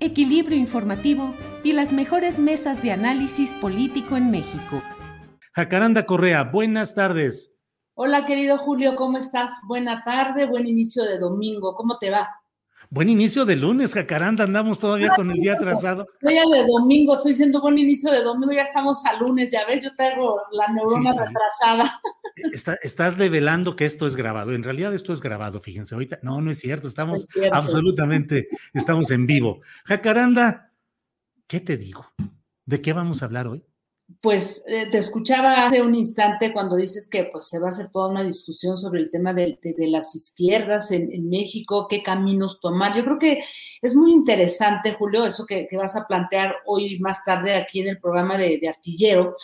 equilibrio informativo y las mejores mesas de análisis político en México. Jacaranda Correa, buenas tardes. Hola, querido Julio, ¿cómo estás? Buena tarde, buen inicio de domingo, ¿cómo te va? Buen inicio de lunes, Jacaranda, andamos todavía con el día atrasado. Ya de domingo, estoy diciendo buen inicio de domingo, ya estamos a lunes, ya ves, yo traigo la neurona Sí, sí. retrasada. Está- estás develando que esto es grabado. En realidad esto es grabado, fíjense. Ahorita, no, no es cierto, estamos No es cierto. absolutamente, estamos en vivo. Jacaranda, ¿qué te digo? ¿De qué vamos a hablar hoy? Pues eh, te escuchaba hace un instante cuando dices que pues se va a hacer toda una discusión sobre el tema de, de- las izquierdas en, México, qué caminos tomar. Yo creo que es muy interesante, Julio, eso que, que vas a plantear hoy más tarde aquí en el programa de, de Astillero,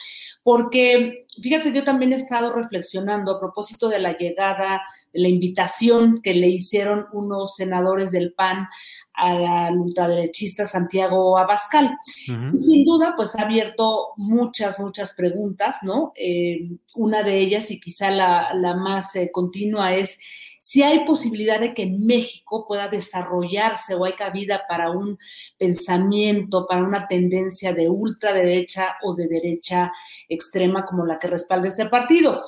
porque fíjate, yo también he estado reflexionando a propósito de la llegada, de la invitación que le hicieron unos senadores del PAN al ultraderechista Santiago Abascal. Y Sin duda, pues ha abierto muchas, muchas preguntas, ¿no? Eh, una de ellas, y quizá la, la más eh, continua, es si hay posibilidad de que en México pueda desarrollarse o hay cabida para un pensamiento, para una tendencia de ultraderecha o de derecha extrema como la que respalda este partido.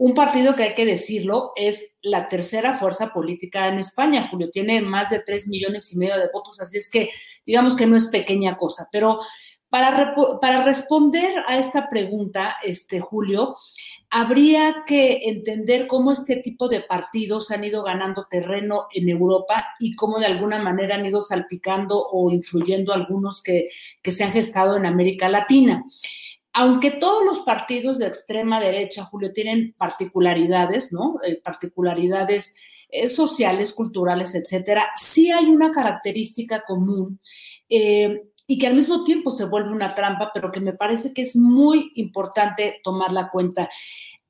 Un partido que hay que decirlo es la tercera fuerza política en España, Julio, tiene más de tres millones y medio de votos, así es que digamos que no es pequeña cosa, pero para, para responder a esta pregunta, este, Julio, habría que entender cómo este tipo de partidos han ido ganando terreno en Europa y cómo de alguna manera han ido salpicando o influyendo algunos que, que se han gestado en América Latina. Aunque todos los partidos de extrema derecha, Julio, tienen particularidades, ¿no? Eh, particularidades eh, sociales, culturales, etcétera, sí hay una característica común eh, y que al mismo tiempo se vuelve una trampa, pero que me parece que es muy importante tomarla cuenta.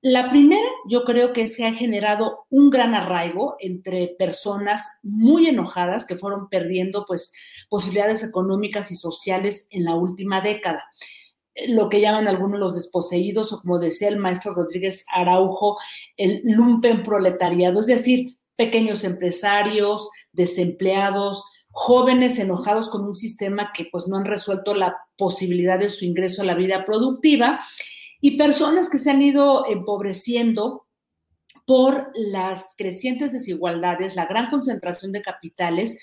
La primera, yo creo que se ha generado un gran arraigo entre personas muy enojadas que fueron perdiendo pues posibilidades económicas y sociales en la última década lo que llaman algunos los desposeídos, o como decía el maestro Rodríguez Araujo, el lumpen proletariado, es decir, pequeños empresarios, desempleados, jóvenes enojados con un sistema que pues no han resuelto la posibilidad de su ingreso a la vida productiva y personas que se han ido empobreciendo por las crecientes desigualdades, la gran concentración de capitales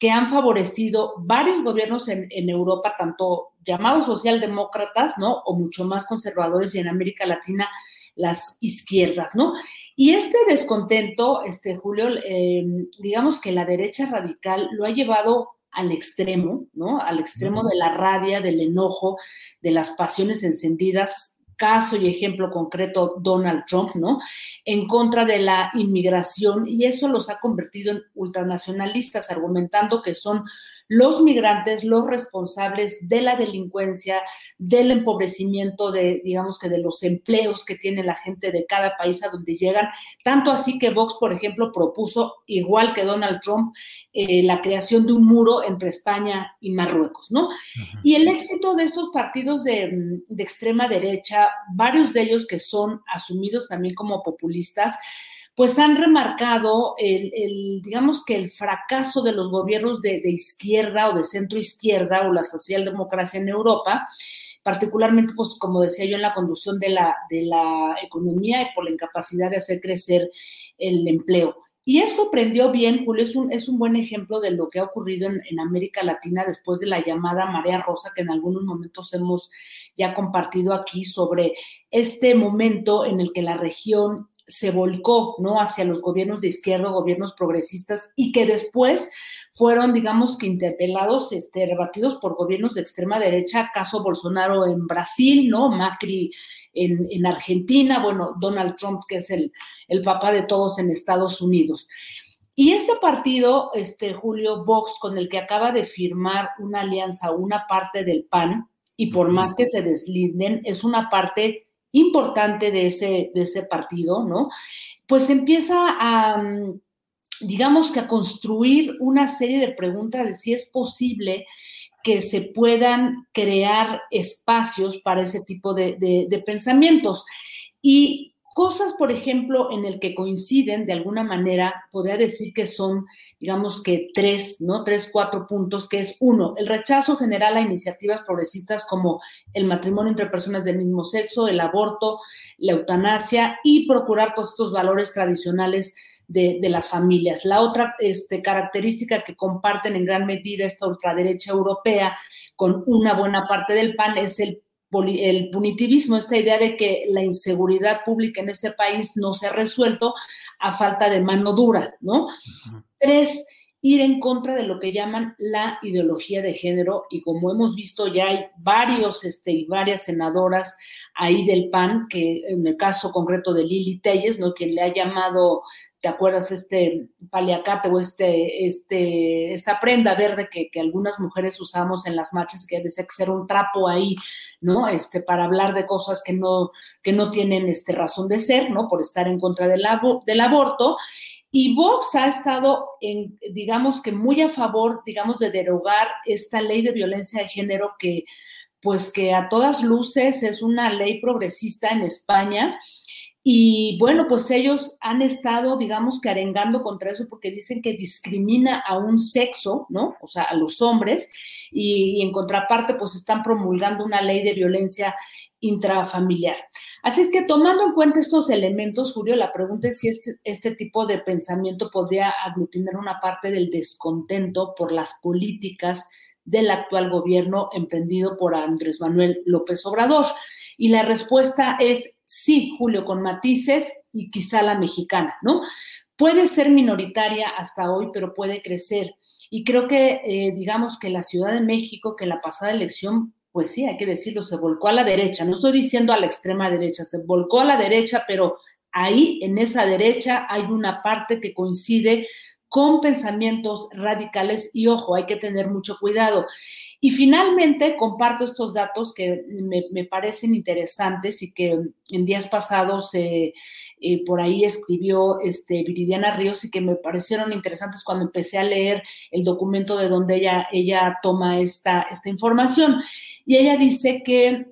que han favorecido varios gobiernos en, en, Europa, tanto llamados socialdemócratas, ¿no? O mucho más conservadores y en América Latina las izquierdas, ¿no? Y este descontento, este Julio, eh, digamos que la derecha radical lo ha llevado al extremo, ¿no? Al extremo de la rabia, del enojo, de las pasiones encendidas caso y ejemplo concreto Donald Trump, ¿no? En contra de la inmigración y eso los ha convertido en ultranacionalistas, argumentando que son los migrantes los responsables de la delincuencia, del empobrecimiento de, digamos que de los empleos que tiene la gente de cada país a donde llegan. Tanto así que Vox, por ejemplo, propuso, igual que Donald Trump, eh, la creación de un muro entre España y Marruecos, ¿no? Y el éxito de estos partidos de, de extrema derecha, varios de ellos que son asumidos también como populistas, pues han remarcado el, digamos que el fracaso de los gobiernos de, izquierda o de centro izquierda o la socialdemocracia en Europa, particularmente, pues, como decía yo, en la conducción de la, de la economía y por la incapacidad de hacer crecer el empleo. Y esto aprendió bien, Julio, es un, es un buen ejemplo de lo que ha ocurrido en, en, América Latina después de la llamada Marea Rosa, que en algunos momentos hemos ya compartido aquí sobre este momento en el que la región se volcó, ¿no? Hacia los gobiernos de izquierda, gobiernos progresistas, y que después fueron, digamos que interpelados, este, rebatidos por gobiernos de extrema derecha, caso Bolsonaro en Brasil, ¿no? Macri en, en Argentina, bueno, Donald Trump, que es el, el papá de todos en Estados Unidos. Y este partido, este Julio Vox, con el que acaba de firmar una alianza, una parte del PAN, y por más que se deslinden, es una parte importante de ese, de ese partido, ¿no? Pues empieza a, digamos que a construir una serie de preguntas de si es posible que se puedan crear espacios para ese tipo de, de, de pensamientos. Y cosas, por ejemplo, en el que coinciden de alguna manera, podría decir que son, digamos que tres, ¿no? Tres, cuatro puntos, que es uno, el rechazo general a iniciativas progresistas como el matrimonio entre personas del mismo sexo, el aborto, la eutanasia y procurar todos estos valores tradicionales de, las familias. La otra este, característica que comparten en gran medida esta ultraderecha europea con una buena parte del PAN es el el punitivismo, esta idea de que la inseguridad pública en ese país no se ha resuelto a falta de mano dura, ¿no? Tres, ir en contra de lo que llaman la ideología de género y como hemos visto ya hay varios este, y varias senadoras ahí del PAN, que en el caso concreto de Lili Telles, ¿no? quien le ha llamado ¿te acuerdas este paliacate o este, este, esta prenda verde que, que, algunas mujeres usamos en las marchas que dice que ser un trapo ahí, ¿no? Este, para hablar de cosas que no, que no tienen este razón de ser, ¿no? Por estar en contra del, del aborto. Y Vox ha estado, en, digamos que muy a favor, digamos, de derogar esta ley de violencia de género que, pues que a todas luces es una ley progresista en España, y bueno, pues ellos han estado, digamos que arengando contra eso porque dicen que discrimina a un sexo, ¿no? O sea, a los hombres, y, y en contraparte, pues están promulgando una ley de violencia intrafamiliar. Así es que tomando en cuenta estos elementos, Julio, la pregunta es si este, este, tipo de pensamiento podría aglutinar una parte del descontento por las políticas del actual gobierno emprendido por Andrés Manuel López Obrador. Y la respuesta es sí, Julio, con matices y quizá la mexicana, ¿no? Puede ser minoritaria hasta hoy, pero puede crecer. Y creo que, eh, digamos que la Ciudad de México, que la pasada elección, pues sí, hay que decirlo, se volcó a la derecha. No estoy diciendo a la extrema derecha, se volcó a la derecha, pero ahí, en esa derecha, hay una parte que coincide con pensamientos radicales y ojo, hay que tener mucho cuidado. Y finalmente, comparto estos datos que me, parecen interesantes y que en días pasados eh, eh, por ahí escribió este, Viridiana Ríos y que me parecieron interesantes cuando empecé a leer el documento de donde ella, ella toma esta, esta información. Y ella dice que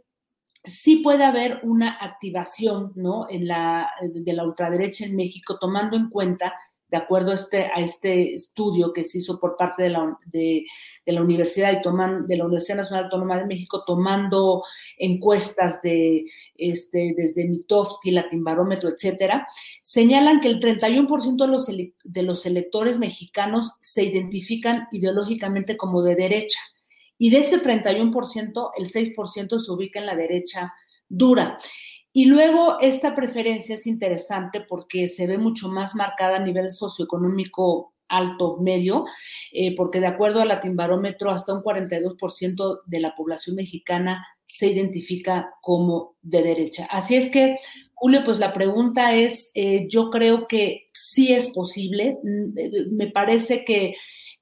sí puede haber una activación ¿no? en la, de la ultraderecha en México, tomando en cuenta de acuerdo a este, a este estudio que se hizo por parte de la, Universidad y de la Universidad Nacional Autónoma de México, tomando encuestas de este, desde Mitofsky, Latimbarómetro, etcétera, señalan que el 31% de los, de los electores mexicanos se identifican ideológicamente como de derecha. Y de ese 31%, el 6% se ubica en la derecha dura. Y luego esta preferencia es interesante porque se ve mucho más marcada a nivel socioeconómico alto, medio, eh, porque de acuerdo a la Timbarómetro, hasta un 42% de la población mexicana se identifica como de derecha. Así es que, Julio, pues la pregunta es, eh, yo creo que sí es posible, mm, me parece que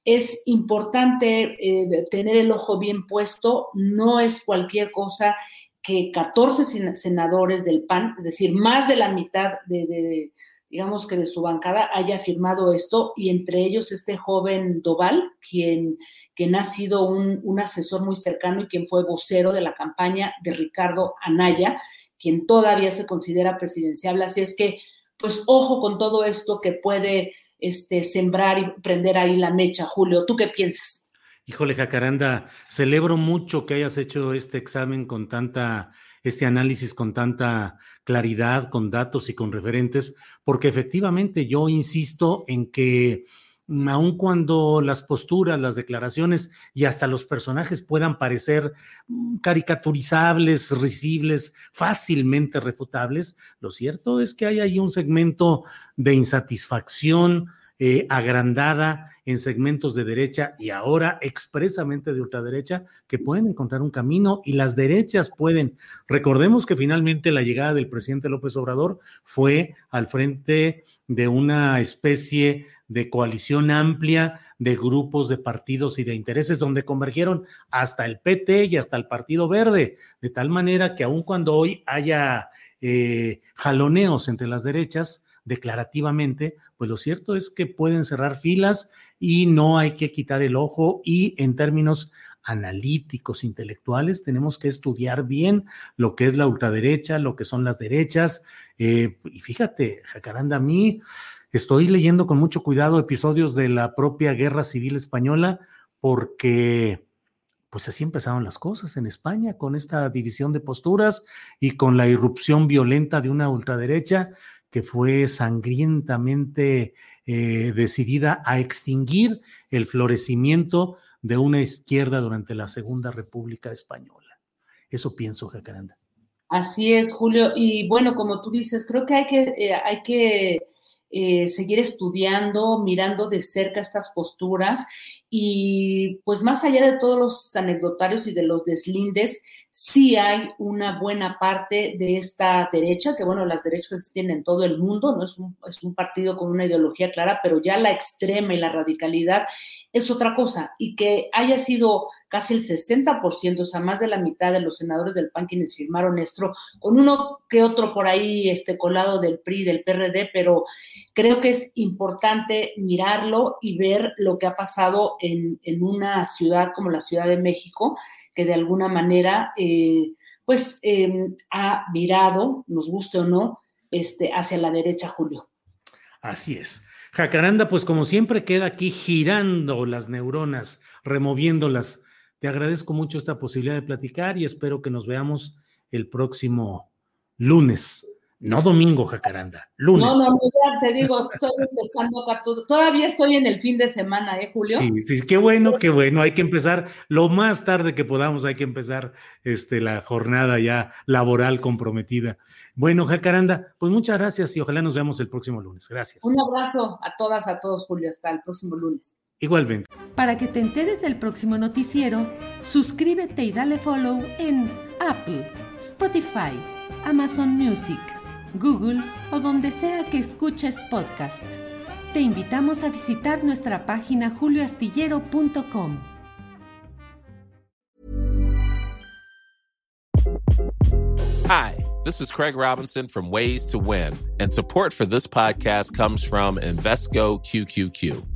es importante eh, tener el ojo bien puesto, no es cualquier cosa que 14 senadores del PAN, es decir, más de la mitad de, de, digamos que de su bancada, haya firmado esto, y entre ellos este joven Doval, quien, ha sido un, un asesor muy cercano y quien fue vocero de la campaña de Ricardo Anaya, quien todavía se considera presidencial. Así es que, pues ojo con todo esto que puede este, sembrar y prender ahí la mecha. Julio, ¿tú qué piensas? Híjole, Jacaranda, celebro mucho que hayas hecho este examen con tanta, este análisis con tanta claridad, con datos y con referentes, porque efectivamente yo insisto en que aun cuando las posturas, las declaraciones y hasta los personajes puedan parecer mm, caricaturizables, risibles, fácilmente refutables, lo cierto es que hay ahí un segmento de insatisfacción eh, agrandada en segmentos de derecha y ahora expresamente de ultraderecha que pueden encontrar un camino y las derechas pueden. Recordemos que finalmente la llegada del presidente López Obrador fue al frente de una especie de coalición amplia de grupos, de partidos y de intereses, donde convergieron hasta el PT y hasta el Partido Verde, de tal manera que aun cuando hoy haya eh, jaloneos entre las derechas, declarativamente, pues lo cierto es que pueden cerrar filas y no hay que quitar el ojo y en términos analíticos, intelectuales, tenemos que estudiar bien lo que es la ultraderecha, lo que son las derechas. Eh, y fíjate, Jacaranda, a mí estoy leyendo con mucho cuidado episodios de la propia Guerra Civil Española porque pues así empezaron las cosas en España, con esta división de posturas y con la irrupción violenta de una ultraderecha que fue sangrientamente eh, decidida a extinguir el florecimiento de una izquierda durante la Segunda República Española. Eso pienso, Jacaranda. Así es, Julio. Y bueno, como tú dices, creo que hay que, eh, hay que eh, seguir estudiando, mirando de cerca estas posturas y pues más allá de todos los anecdotarios y de los deslindes, sí hay una buena parte de esta derecha, que bueno, las derechas tienen en todo el mundo, no es un, es un partido con una ideología clara, pero ya la extrema y la radicalidad es otra cosa. Y que haya sido casi el 60%, o sea, más de la mitad de los senadores del PAN quienes firmaron esto, con uno que otro por ahí este, colado del PRI, del PRD, pero creo que es importante mirarlo y ver lo que ha pasado en, una ciudad como la Ciudad de México, que de alguna manera, eh, pues, em, ha virado, nos guste o no, este, hacia la derecha, Julio. Así es. Jacaranda, pues como siempre queda aquí girando las neuronas, removiéndolas. Te agradezco mucho esta posibilidad de platicar y espero que nos veamos el próximo lunes no domingo, Jacaranda, lunes. No, no, ya te digo, estoy empezando Todavía estoy en el fin de semana, ¿eh, Julio? Sí, sí, qué bueno, qué bueno. Hay que empezar lo más tarde que podamos, hay que empezar este, la jornada ya laboral comprometida. Bueno, Jacaranda, pues muchas gracias y ojalá nos veamos el próximo lunes. Gracias. Un abrazo a todas, a todos, Julio. Hasta el próximo lunes. Igualmente. Para que te enteres del próximo noticiero, suscríbete y dale follow en Apple, Spotify, Amazon Music. Google o donde sea que escuches podcast. Te invitamos a visitar nuestra página julioastillero.com. Hi, this is Craig Robinson from Ways to Win, and support for this podcast comes from Invesco QQQ.